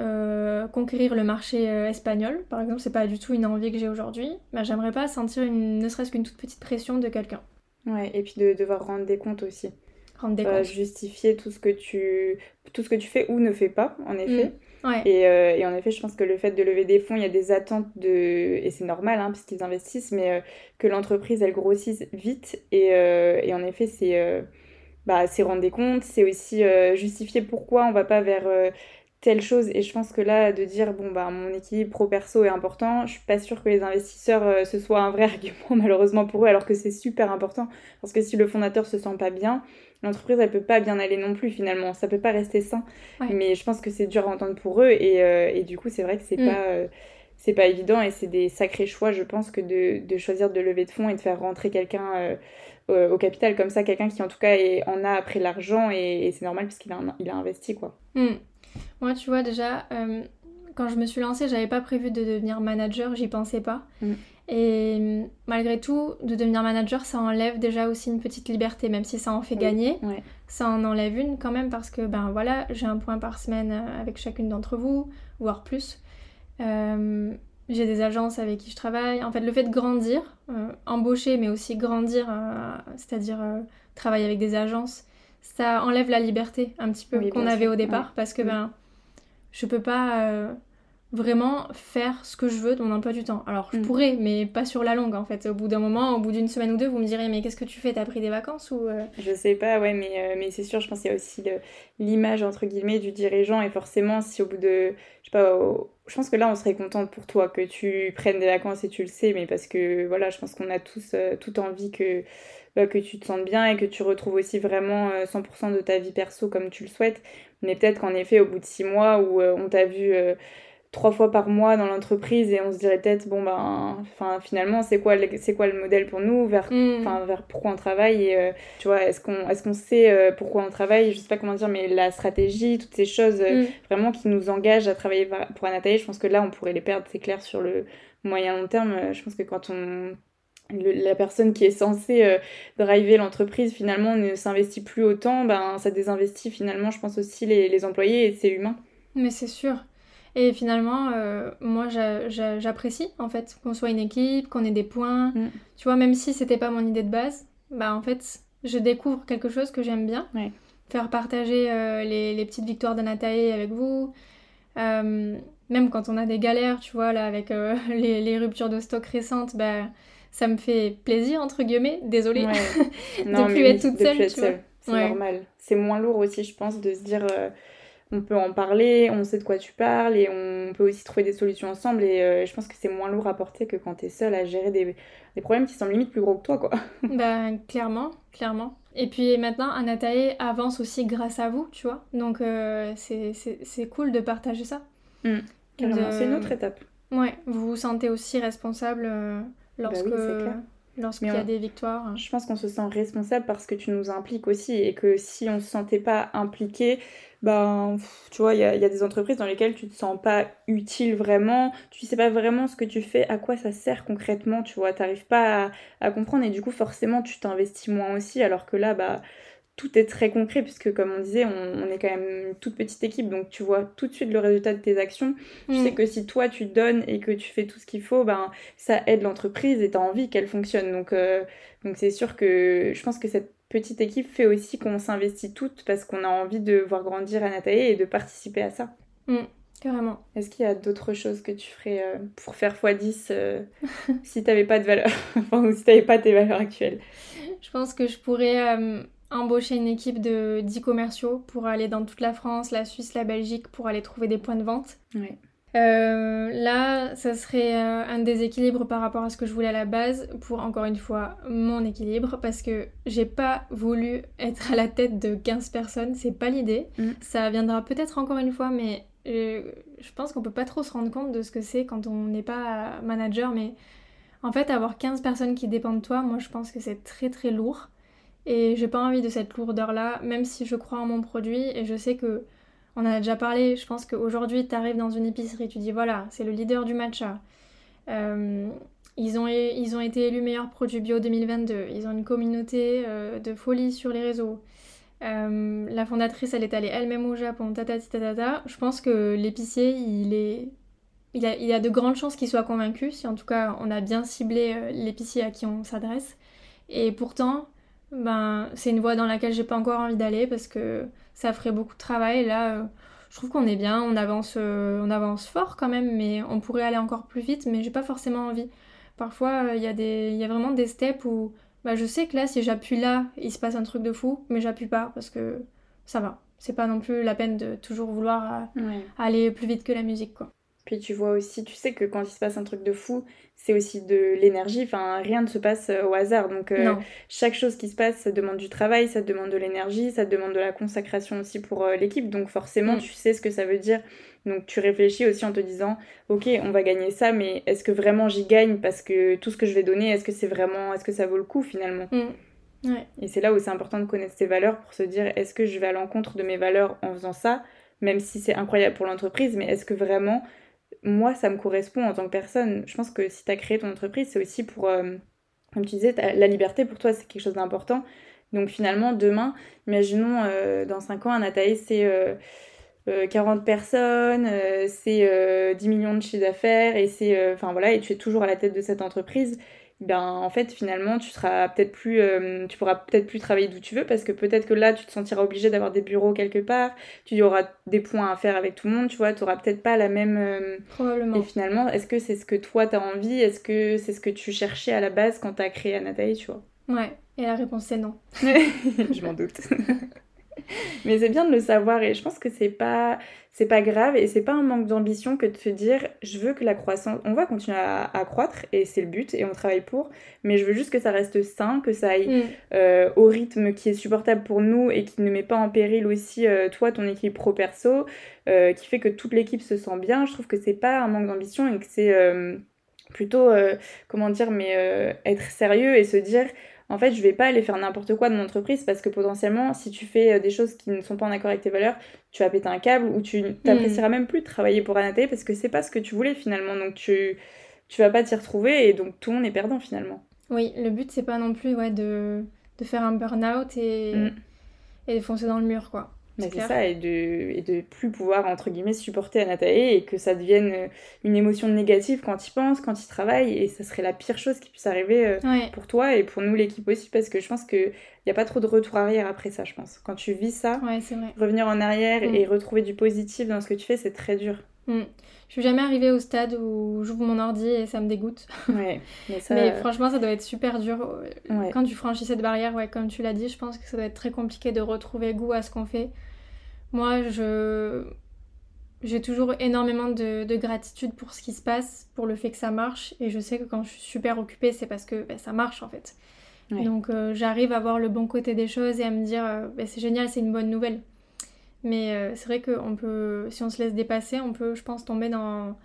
euh, conquérir le marché espagnol, par exemple, c'est pas du tout une envie que j'ai aujourd'hui. Ben, j'aimerais pas sentir une, ne serait-ce qu'une toute petite pression de quelqu'un. Ouais, et puis de devoir rendre des comptes aussi. Rendre des comptes. Justifier tout ce, que tu, tout ce que tu fais ou ne fais pas, en effet. Mm. Ouais. Et, euh, et, en effet, je pense que le fait de lever des fonds, il y a des attentes de. Et c'est normal, hein, puisqu'ils investissent, mais euh, que l'entreprise, elle grossisse vite. Et, euh, et en effet, c'est. Bah, c'est rendre des comptes, c'est aussi justifier pourquoi on va pas vers telle chose. Et je pense que là, de dire, bon, bah, mon équilibre pro-perso est important, je suis pas sûre que les investisseurs, euh, ce soit un vrai [laughs] argument, malheureusement, pour eux, alors que c'est super important. Parce que si le fondateur se sent pas bien, l'entreprise, elle peut pas bien aller non plus, finalement. Ça peut pas rester sain. Mais je pense que c'est dur à entendre pour eux. Et, euh, et du coup, c'est vrai que c'est mm. pas. Euh, c'est pas évident et c'est des sacrés choix, je pense, que de, de, choisir de lever de fonds et de faire rentrer quelqu'un au capital comme ça, quelqu'un qui en tout cas en a après l'argent et, c'est normal puisqu'il a, il a investi quoi. Mm. Moi, tu vois, déjà, euh, quand je me suis lancée, j'avais pas prévu de devenir manager, j'y pensais pas. Mm. Et malgré tout, de devenir manager, ça enlève déjà aussi une petite liberté, même si ça en fait gagner. Ça en enlève une quand même parce que, ben voilà, j'ai un point par semaine euh, avec chacune d'entre vous, voire plus. Euh, j'ai des agences avec qui je travaille. En fait, le fait de grandir, embaucher, mais aussi grandir, c'est-à-dire travailler avec des agences, ça enlève la liberté un petit peu qu'on avait au départ parce que ben je peux pas euh, vraiment faire ce que je veux dans mon emploi du temps. Alors je mm. pourrais, mais pas sur la longue en fait. Au bout d'un moment, au bout d'une semaine ou deux, vous me direz mais qu'est-ce que tu fais? T'as pris des vacances ou euh? Je sais pas, ouais, mais, euh, mais c'est sûr, je pense qu'il y a aussi l'image entre guillemets du dirigeant et forcément si au bout de, je sais pas, je pense que là on serait contente pour toi que tu prennes des vacances et tu le sais, mais parce que voilà, je pense qu'on a tous toute envie que bah, que tu te sentes bien et que tu retrouves aussi vraiment 100% euh, de ta vie perso comme tu le souhaites. Mais peut-être qu'en effet, au bout de six mois où euh, on t'a vu euh, trois fois par mois dans l'entreprise et on se dirait peut-être bon ben enfin finalement c'est quoi c'est quoi le modèle pour nous? Vers mm. enfin vers pourquoi on travaille et tu vois est-ce qu'on est-ce qu'on sait pourquoi on travaille? Je sais pas comment dire mais la stratégie toutes ces choses mm. vraiment qui nous engagent à travailler pour Anatalie je pense que là on pourrait les perdre c'est clair sur le moyen long terme je pense que quand on la personne qui est censée euh, driver l'entreprise finalement ne s'investit plus autant, ben, ça désinvestit finalement, je pense aussi, les, employés et c'est humain. Mais c'est sûr. Et finalement, euh, moi j'apprécie en fait qu'on soit une équipe, qu'on ait des points. Mm. Tu vois, même si c'était pas mon idée de base, bah en fait, je découvre quelque chose que j'aime bien. Faire partager euh, les, petites victoires d'Anatae avec vous. même quand on a des galères, tu vois, là, avec [laughs] les, les, ruptures de stock récentes, bah ça me fait plaisir, entre guillemets, désolée, [laughs] de plus être toute seule. C'est normal. C'est moins lourd aussi, je pense, de se dire euh, on peut en parler, on sait de quoi tu parles et on peut aussi trouver des solutions ensemble. Et euh, je pense que c'est moins lourd à porter que quand tu es seule à gérer des, des, problèmes qui sont limite plus gros que toi, quoi. [laughs] bah, clairement, clairement. Et puis maintenant, Anatae avance aussi grâce à vous, tu vois. Donc euh, c'est cool de partager ça. Mmh. C'est une autre étape. Ouais, vous vous sentez aussi responsable bah lorsque il y a des victoires. Je pense qu'on se sent responsable parce que tu nous impliques aussi et que si on se sentait pas impliqué, ben tu vois, il y, a, des entreprises dans lesquelles tu te sens pas utile vraiment, tu sais pas vraiment ce que tu fais, à quoi ça sert concrètement, tu vois, t'arrives pas à, à, comprendre et du coup forcément tu t'investis moins aussi. Alors que là bah tout est très concret puisque comme on disait on, est quand même une toute petite équipe. Donc tu vois tout de suite le résultat de tes actions. Tu mm. sais que si toi tu donnes et que tu fais tout ce qu'il faut ben ça aide l'entreprise et tu as envie qu'elle fonctionne. Donc euh, donc c'est sûr que je pense que cette petite équipe fait aussi qu'on s'investit toutes parce qu'on a envie de voir grandir Anatae et de participer à ça. Mm, carrément. Est-ce qu'il y a d'autres choses que tu ferais euh, pour faire x10 euh, [laughs] si t'avais pas de valeur [laughs] enfin ou si t'avais pas tes valeurs actuelles? Je pense que je pourrais embaucher une équipe de 10 commerciaux pour aller dans toute la France, la Suisse, la Belgique pour aller trouver des points de vente. Euh, là, ça serait euh, un déséquilibre par rapport à ce que je voulais à la base pour encore une fois mon équilibre parce que j'ai pas voulu être à la tête de 15 personnes, c'est pas l'idée. Mm. Ça viendra peut-être encore une fois, mais euh, je pense qu'on peut pas trop se rendre compte de ce que c'est quand on n'est pas manager, mais en fait, avoir 15 personnes qui dépendent de toi, moi je pense que c'est très très lourd. Et j'ai pas envie de cette lourdeur-là, même si je crois en mon produit et je sais que on en a déjà parlé. Je pense qu'aujourd'hui, tu arrives dans une épicerie, tu dis voilà, c'est le leader du matcha. Euh, ils, ont, été élus meilleurs produits bio 2022. Ils ont une communauté euh, de folie sur les réseaux. Euh, la fondatrice, elle est allée elle-même au Japon, tatati tatata. Je pense que l'épicier, il a de grandes chances qu'il soit convaincu, si en tout cas on a bien ciblé l'épicier à qui on s'adresse. Et pourtant, ben, c'est une voie dans laquelle j'ai pas encore envie d'aller parce que ça ferait beaucoup de travail. là, euh, je trouve qu'on est bien, on avance, euh, on avance fort quand même, mais on pourrait aller encore plus vite, mais j'ai pas forcément envie. Parfois, euh, il y, a des, y a vraiment des steps où bah, je sais que là, si j'appuie là, il se passe un truc de fou, mais j'appuie pas parce que ça va. C'est pas non plus la peine de toujours vouloir aller plus vite que la musique, quoi. Puis tu vois aussi, tu sais que quand il se passe un truc de fou, c'est aussi de l'énergie. Enfin, rien ne se passe euh, au hasard. Donc, euh, chaque chose qui se passe, ça demande du travail, ça demande de l'énergie, ça demande de la consacration aussi pour euh, l'équipe. Donc, forcément, mm. tu sais ce que ça veut dire. Donc, tu réfléchis aussi en te disant, ok, on va gagner ça, mais est-ce que vraiment j'y gagne Parce que tout ce que je vais donner, est-ce que c'est vraiment, est-ce que ça vaut le coup finalement mm. Et c'est là où c'est important de connaître ses valeurs pour se dire, est-ce que je vais à l'encontre de mes valeurs en faisant ça même si c'est incroyable pour l'entreprise, mais est-ce que vraiment moi, ça me correspond en tant que personne. Je pense que si tu as créé ton entreprise, c'est aussi pour, euh, comme tu disais, la liberté pour toi, c'est quelque chose d'important. Donc finalement, demain, imaginons euh, dans 5 ans, un Ataï, c'est 40 euh, personnes, c'est 10 millions de chiffres d'affaires, et c'est, enfin voilà, et tu es toujours à la tête de cette entreprise ben en fait finalement tu seras peut-être plus euh, tu pourras peut-être plus travailler d'où tu veux parce que peut-être que là tu te sentiras obligé d'avoir des bureaux quelque part. Tu auras des points à faire avec tout le monde tu vois. Tu auras peut-être pas la même euh, probablement. et finalement est-ce que c'est ce que toi tu as envie? Est-ce que c'est ce que tu cherchais à la base quand tu as créé Anataï tu vois? Ouais. Et la réponse c'est non. [laughs] Je m'en doute [laughs] [laughs] Mais c'est bien de le savoir et je pense que c'est pas c'est pas grave et c'est pas un manque d'ambition que de se dire je veux que la croissance on va continuer à, croître et c'est le but et on travaille pour mais je veux juste que ça reste sain que ça aille mm. euh, au rythme qui est supportable pour nous et qui ne met pas en péril aussi euh, toi ton équipe pro perso euh, qui fait que toute l'équipe se sent bien je trouve que c'est pas un manque d'ambition et que c'est plutôt comment dire mais être sérieux et se dire en fait, je vais pas aller faire n'importe quoi de mon entreprise parce que potentiellement, si tu fais euh, des choses qui ne sont pas en accord avec tes valeurs, tu vas péter un câble ou tu n'apprécieras mm. même plus de travailler pour Anaté parce que c'est pas ce que tu voulais finalement. Donc tu, tu vas pas t'y retrouver et donc tout le monde est perdant finalement. Oui, le but c'est pas non plus ouais, de, faire un burn-out et, mm. et de foncer dans le mur quoi c'est ça, et de, et de plus pouvoir, entre guillemets, supporter Anatae et que ça devienne euh, une émotion négative quand il pense, quand il travaille, et ça serait la pire chose qui puisse arriver euh, pour toi et pour nous, l'équipe aussi, parce que je pense qu'il n'y a pas trop de retour arrière après ça, je pense. Quand tu vis ça, revenir en arrière et mm. retrouver du positif dans ce que tu fais, c'est très dur. Mm. Je suis jamais arrivée au stade où j'ouvre mon ordi et ça me dégoûte. [laughs] mais, franchement, ça doit être super dur. Quand tu franchis cette barrière, ouais, comme tu l'as dit, je pense que ça doit être très compliqué de retrouver goût à ce qu'on fait. Moi, je j'ai toujours énormément de, gratitude pour ce qui se passe, pour le fait que ça marche. Et je sais que quand je suis super occupée, c'est parce que ben, ça marche en fait. Donc euh, j'arrive à voir le bon côté des choses et à me dire euh, ben, c'est génial, c'est une bonne nouvelle. Mais euh, c'est vrai que on peut, si on se laisse dépasser, on peut, je pense, tomber dans,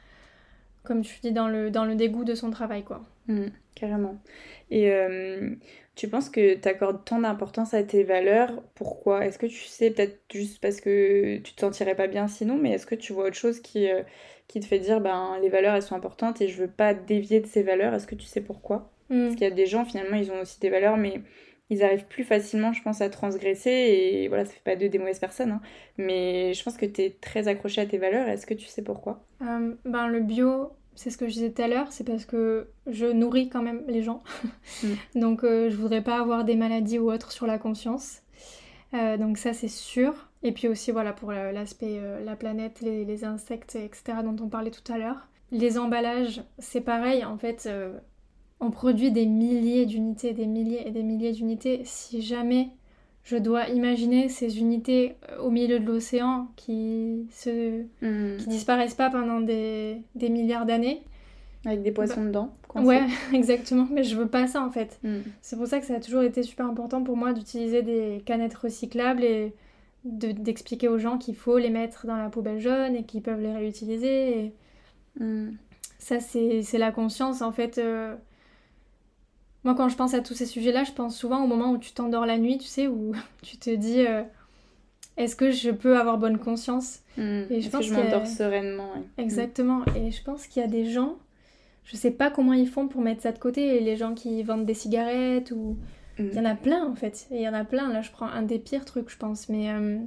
comme tu dis, dans le, dans le dégoût de son travail. quoi. Mmh, carrément. Et tu penses que tu accordes tant d'importance à tes valeurs? Pourquoi? Est-ce que tu sais peut-être juste parce que tu te sentirais pas bien sinon, mais est-ce que tu vois autre chose qui, euh, qui te fait dire ben les valeurs elles sont importantes et je veux pas dévier de ces valeurs? Est-ce que tu sais pourquoi? Hmm. Parce qu'il y a des gens finalement ils ont aussi des valeurs mais ils arrivent plus facilement je pense à transgresser et voilà ça fait pas d'eux des mauvaises personnes hein. mais je pense que tu es très accroché à tes valeurs. Est-ce que tu sais pourquoi? Euh, Ben le bio c'est ce que je disais tout à l'heure, c'est parce que je nourris quand même les gens. [laughs] Mm. [laughs] donc euh, je voudrais pas avoir des maladies ou autres sur la conscience. Euh, donc ça c'est sûr. Et puis aussi voilà pour l'aspect euh, la planète, les, insectes, etc. dont on parlait tout à l'heure. Les emballages, c'est pareil en fait. On produit des milliers d'unités, des milliers et des milliers d'unités. Si jamais je dois imaginer ces unités euh, au milieu de l'océan qui se hmm. qui disparaissent pas pendant des, des milliards d'années avec des poissons bah, dedans ouais [laughs] exactement mais je veux pas ça en fait hmm. c'est pour ça que ça a toujours été super important pour moi d'utiliser des canettes recyclables et d'expliquer aux gens qu'il faut les mettre dans la poubelle jaune et qu'ils peuvent les réutiliser et... Hmm. ça c'est la conscience en fait euh, moi, quand je pense à tous ces sujets-là, je pense souvent au moment où tu t'endors la nuit, tu sais, où [laughs] tu te dis euh, est-ce que je peux avoir bonne conscience? Hmm. Et je pense que je m'endors sereinement. Exactement. Et je pense qu'il y a des gens, je sais pas comment ils font pour mettre ça de côté. Les gens qui vendent des cigarettes ou. Hmm. Il y en a plein en fait. Il y en a plein. Là, je prends un des pires trucs, je pense. Mais euh,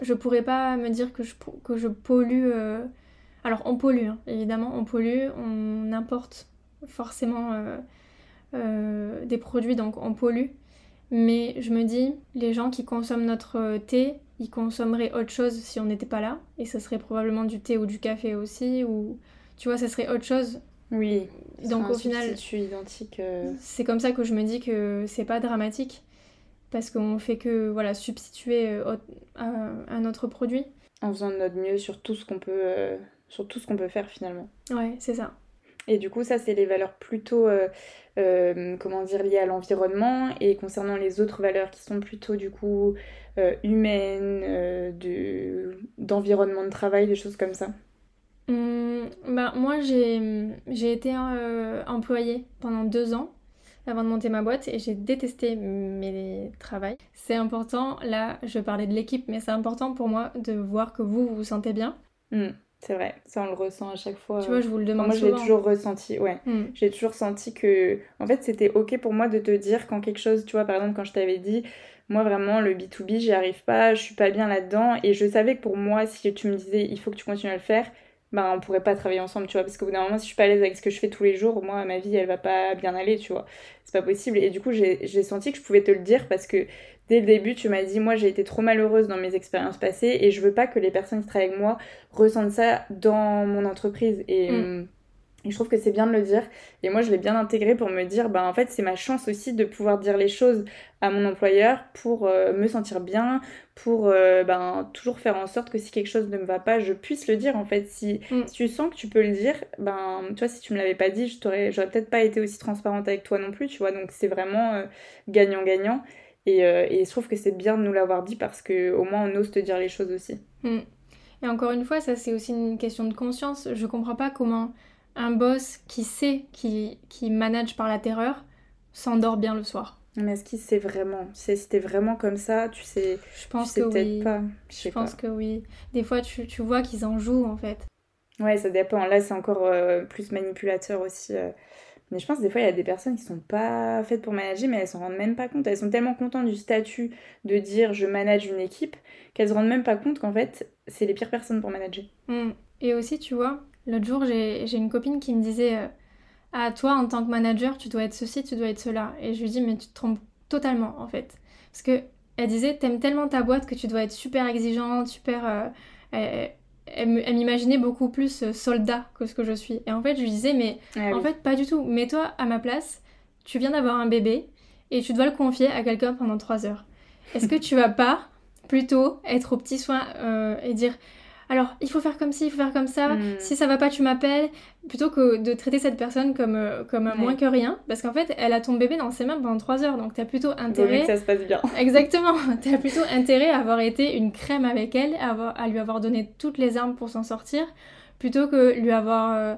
je pourrais pas me dire que je, que je pollue. Euh, alors, on pollue, hein, évidemment, on pollue, on importe forcément euh, des produits, donc on pollue. Mais je me dis, les gens qui consomment notre thé, ils consommeraient autre chose si on n'était pas là. Et ça serait probablement du thé ou du café aussi. Ou tu vois, ça serait autre chose. Oui. Donc au final, identique. Euh. C'est comme ça que je me dis que c'est pas dramatique parce qu'on fait que voilà substituer euh, un autre produit. En faisant de notre mieux sur tout ce qu'on peut, sur tout ce qu'on peut faire finalement. Ouais, c'est ça. Et du coup, ça, c'est les valeurs plutôt, euh, euh, comment dire, liées à l'environnement. Et concernant les autres valeurs qui sont plutôt, du coup, euh, humaines, d'environnement de, travail, des choses comme ça. Mmh, bah, moi, j'ai été employée pendant deux ans avant de monter ma boîte et j'ai détesté mes travails. C'est important, là je parlais de l'équipe, mais c'est important pour moi de voir que vous, vous vous sentez bien. Mmh. C'est vrai, ça on le ressent à chaque fois. Tu vois, je vous le demande Moi, j'ai toujours ressenti, ouais. Hmm. J'ai toujours senti que, en fait, c'était ok pour moi de te dire quand quelque chose, tu vois, par exemple, quand je t'avais dit, moi vraiment, le B2B, j'y arrive pas, je suis pas bien là-dedans. Et je savais que pour moi, si tu me disais, il faut que tu continues à le faire, ben on pourrait pas travailler ensemble, tu vois. Parce qu'au bout d'un moment, si je suis pas à l'aise avec ce que je fais tous les jours, moi, ma vie, elle va pas bien aller, tu vois. C'est pas possible. Et du coup, j'ai senti que je pouvais te le dire parce que dès le début, tu m'as dit, moi j'ai été trop malheureuse dans mes expériences passées et je veux pas que les personnes qui travaillent avec moi ressentent ça dans mon entreprise. Et, mm. euh, je trouve que c'est bien de le dire. Et moi, je l'ai bien intégré pour me dire, bah en fait, c'est ma chance aussi de pouvoir dire les choses à mon employeur pour euh, me sentir bien, pour euh, ben, toujours faire en sorte que si quelque chose ne me va pas, je puisse le dire. En fait, si, mm. si tu sens que tu peux le dire, ben, tu vois, si tu me l'avais pas dit, je t'aurais, j'aurais peut-être pas été aussi transparente avec toi non plus, tu vois. Donc, c'est vraiment gagnant-gagnant. Euh, et, je trouve que c'est bien de nous l'avoir dit parce qu'au moins on ose te dire les choses aussi. Hmm. Et encore une fois, ça c'est aussi une question de conscience. Je comprends pas comment un boss qui sait, qui, qui manage par la terreur, s'endort bien le soir. Mais est-ce qu'il sait vraiment? C'était vraiment comme ça, tu sais Je pense que oui. Pas. Je, pense que oui. Des fois, tu, tu vois qu'ils en jouent en fait. Ouais, ça dépend. Là, c'est encore euh, plus manipulateur aussi. Euh. Mais je pense que des fois, il y a des personnes qui sont pas faites pour manager, mais elles s'en rendent même pas compte. Elles sont tellement contentes du statut de dire je manage une équipe qu'elles se rendent même pas compte qu'en fait, c'est les pires personnes pour manager. Mm. Et aussi, tu vois, l'autre jour, j'ai une copine qui me disait euh, Ah, toi, en tant que manager, tu dois être ceci, tu dois être cela. Et je lui dis Mais tu te trompes totalement, en fait. Parce que elle disait T'aimes tellement ta boîte que tu dois être super exigeante, super. Euh, elle m'imaginait beaucoup plus euh, soldat que ce que je suis. Et en fait, je lui disais, mais ah en fait, pas du tout. Mets-toi à ma place, tu viens d'avoir un bébé et tu dois le confier à quelqu'un pendant trois heures. Est-ce que tu vas pas plutôt être au petit soin euh, et dire alors il faut faire comme ci, il faut faire comme ça, hmm. si ça va pas tu m'appelles, plutôt que de traiter cette personne comme, euh, moins que rien, parce qu'en fait elle a ton bébé dans ses mains pendant 3 heures, donc t'as plutôt intérêt... que ça se passe bien. [laughs] Exactement, t'as plutôt intérêt à avoir été une crème avec elle, à, avoir, à lui avoir donné toutes les armes pour s'en sortir, plutôt que lui avoir... Euh,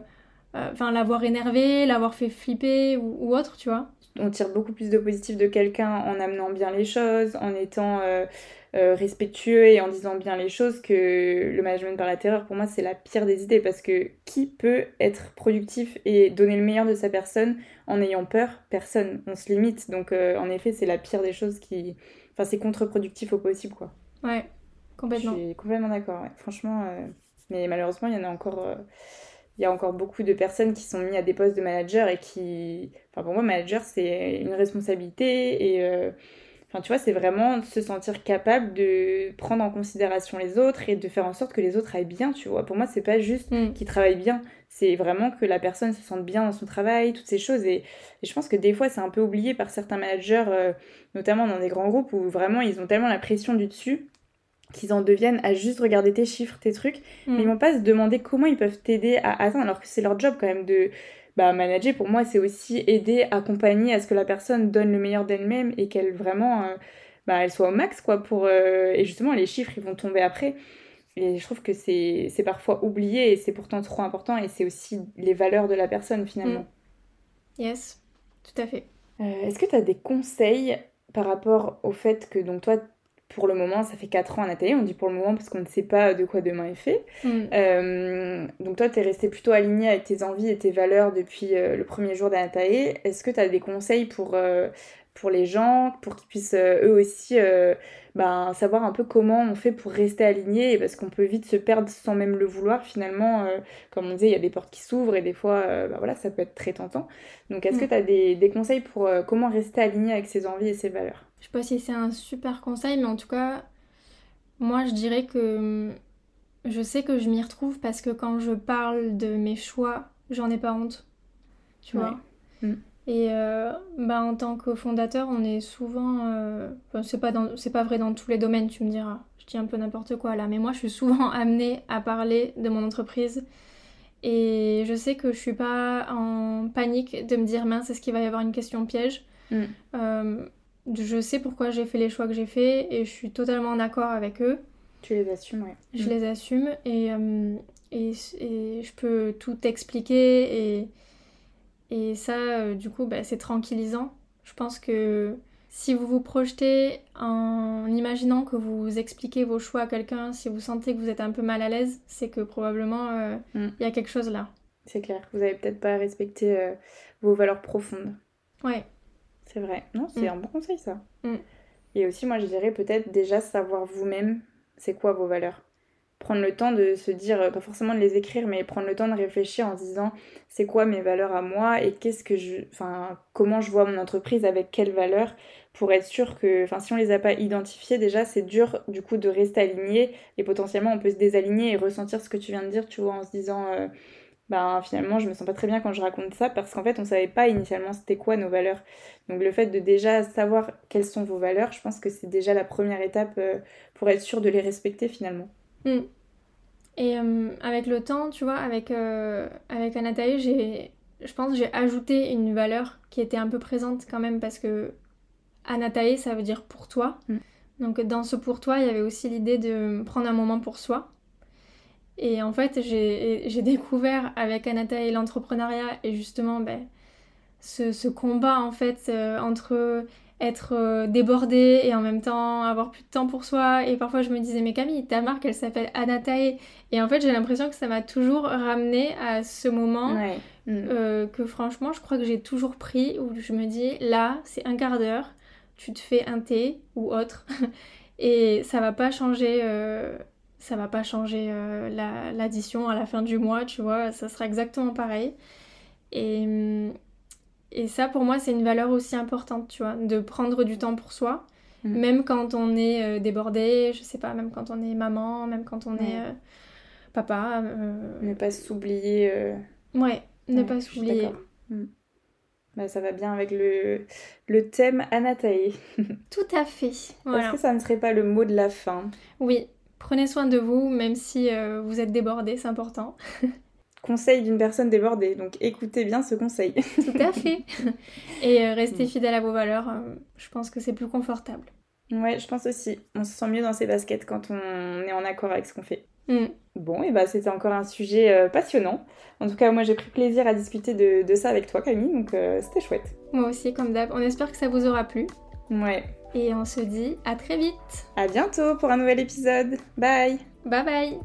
euh, enfin, l'avoir énervé, l'avoir fait flipper ou, ou autre, tu vois. On tire beaucoup plus de positif de quelqu'un en amenant bien les choses, en étant euh, respectueux et en disant bien les choses que le management par la terreur, pour moi, c'est la pire des idées parce que qui peut être productif et donner le meilleur de sa personne en ayant peur? Personne. On se limite. Donc, euh, en effet, c'est la pire des choses qui. Enfin, c'est contre-productif au possible, quoi. Ouais, complètement. Je suis complètement d'accord, Franchement, euh, mais malheureusement, il y en a encore. Il y a encore beaucoup de personnes qui sont mises à des postes de manager et qui. Enfin, pour moi, manager, c'est une responsabilité et Enfin, tu vois, c'est vraiment se sentir capable de prendre en considération les autres et de faire en sorte que les autres aillent bien, tu vois. Pour moi, c'est pas juste mm. qu'ils travaillent bien, c'est vraiment que la personne se sente bien dans son travail, toutes ces choses. Et, je pense que des fois, c'est un peu oublié par certains managers, euh, notamment dans des grands groupes où vraiment ils ont tellement la pression du dessus qu'ils en deviennent à juste regarder tes chiffres, tes trucs, mm. mais ils vont pas se demander comment ils peuvent t'aider à atteindre, alors que c'est leur job quand même de bah, manager pour moi c'est aussi aider, accompagner à ce que la personne donne le meilleur d'elle-même et qu'elle vraiment euh, bah, elle soit au max quoi pour euh, et justement les chiffres ils vont tomber après et je trouve que c'est parfois oublié et c'est pourtant trop important et c'est aussi les valeurs de la personne finalement. Mm. Yes, tout à fait. Est-ce que tu as des conseils par rapport au fait que donc toi pour le moment, ça fait 4 ans à Nathalie, on dit pour le moment parce qu'on ne sait pas de quoi demain est fait. Mm. donc toi, tu es resté plutôt aligné avec tes envies et tes valeurs depuis le premier jour d'Anatae. Est-ce que tu as des conseils pour, pour les gens, pour qu'ils puissent eux aussi ben, savoir un peu comment on fait pour rester aligné, parce qu'on peut vite se perdre sans même le vouloir finalement. Euh, comme on disait, il y a des portes qui s'ouvrent et des fois, euh, ben voilà, ça peut être très tentant. Donc est-ce que mm. tu as des, des, conseils pour euh, comment rester aligné avec ses envies et ses valeurs? Je sais pas si c'est un super conseil, mais en tout cas, moi je dirais que mm, je sais que je m'y retrouve parce que quand je parle de mes choix, j'en ai pas honte. Tu vois mm. Et euh, bah, en tant que fondateur, on est souvent. Euh, c'est pas, pas vrai dans tous les domaines, tu me diras. Je dis un peu n'importe quoi là. Mais moi, je suis souvent [laughs] amenée à parler de mon entreprise. Et je sais que je suis pas en panique de me dire mince, est-ce qu'il va y avoir une question piège? Mm. euh, Je sais pourquoi j'ai fait les choix que j'ai faits et je suis totalement en accord avec eux. Tu les assumes, oui. Je mm. les assume et, et, et, je peux tout expliquer et et ça, euh, du coup, bah, c'est tranquillisant. Je pense que si vous vous projetez en imaginant que vous expliquez vos choix à quelqu'un, si vous sentez que vous êtes un peu mal à l'aise, c'est que probablement euh, mm. il y a quelque chose là. C'est clair, vous avez peut-être pas respecté euh, vos valeurs profondes. Ouais. C'est vrai. Non, c'est mm. un bon conseil ça. Mm. Et aussi, moi je dirais peut-être déjà savoir vous-même c'est quoi vos valeurs prendre le temps de se dire, euh, pas forcément de les écrire, mais prendre le temps de réfléchir en se disant c'est quoi mes valeurs à moi et qu'est-ce que je, enfin, comment je vois mon entreprise avec quelles valeurs pour être sûr que, enfin, si on les a pas identifiées déjà, c'est dur du coup de rester aligné et potentiellement on peut se désaligner et ressentir ce que tu viens de dire, tu vois, en se disant euh, ben finalement je me sens pas très bien quand je raconte ça parce qu'en fait on savait pas initialement c'était quoi nos valeurs. Donc le fait de déjà savoir quelles sont vos valeurs, je pense que c'est déjà la première étape euh, pour être sûr de les respecter finalement. Mm. Et euh, avec le temps, tu vois, avec, euh, avec j'ai, je pense j'ai ajouté une valeur qui était un peu présente quand même parce que Anatae, ça veut dire pour toi. Mm. Donc dans ce pour toi, il y avait aussi l'idée de prendre un moment pour soi. Et en fait, j'ai découvert avec Anatae l'entrepreneuriat et justement ben, ce, ce, combat en fait euh, entre être euh, débordée et en même temps avoir plus de temps pour soi. Et parfois je me disais, mais Camille, ta marque elle s'appelle Anatae. Et en fait j'ai l'impression que ça m'a toujours ramené à ce moment euh, que franchement je crois que j'ai toujours pris où je me dis, là c'est un quart d'heure, tu te fais un thé ou autre. [laughs] et ça va pas changer. Euh, ça va pas changer l'addition à la fin du mois, tu vois, ça sera exactement pareil. Et, hum, et ça, pour moi, c'est une valeur aussi importante, tu vois, de prendre du temps pour soi, mm. même quand on est euh, débordé, je sais pas, même quand on est maman, même quand on est euh, papa. Euh, ne pas s'oublier. Ouais, ne pas s'oublier. Mm. Bah, ça va bien avec le, le thème Anatae. [laughs] Tout à fait. Est-ce que ça ne serait pas le mot de la fin? Oui, prenez soin de vous, même si vous êtes débordé, c'est important. [laughs] conseil d'une personne débordée. Donc écoutez bien ce conseil. [laughs] Tout à fait. [laughs] Et euh, restez fidèle à vos valeurs. Euh, je pense que c'est plus confortable. Ouais, je pense aussi. On se sent mieux dans ses baskets quand on est en accord avec ce qu'on fait. Mm. Bon, et bah c'était encore un sujet euh, passionnant. En tout cas, moi j'ai pris plaisir à discuter de, de ça avec toi, Camille, donc c'était chouette. Moi aussi, comme d'hab. On espère que ça vous aura plu. Ouais. Et on se dit à très vite. À bientôt pour un nouvel épisode. Bye. Bye bye.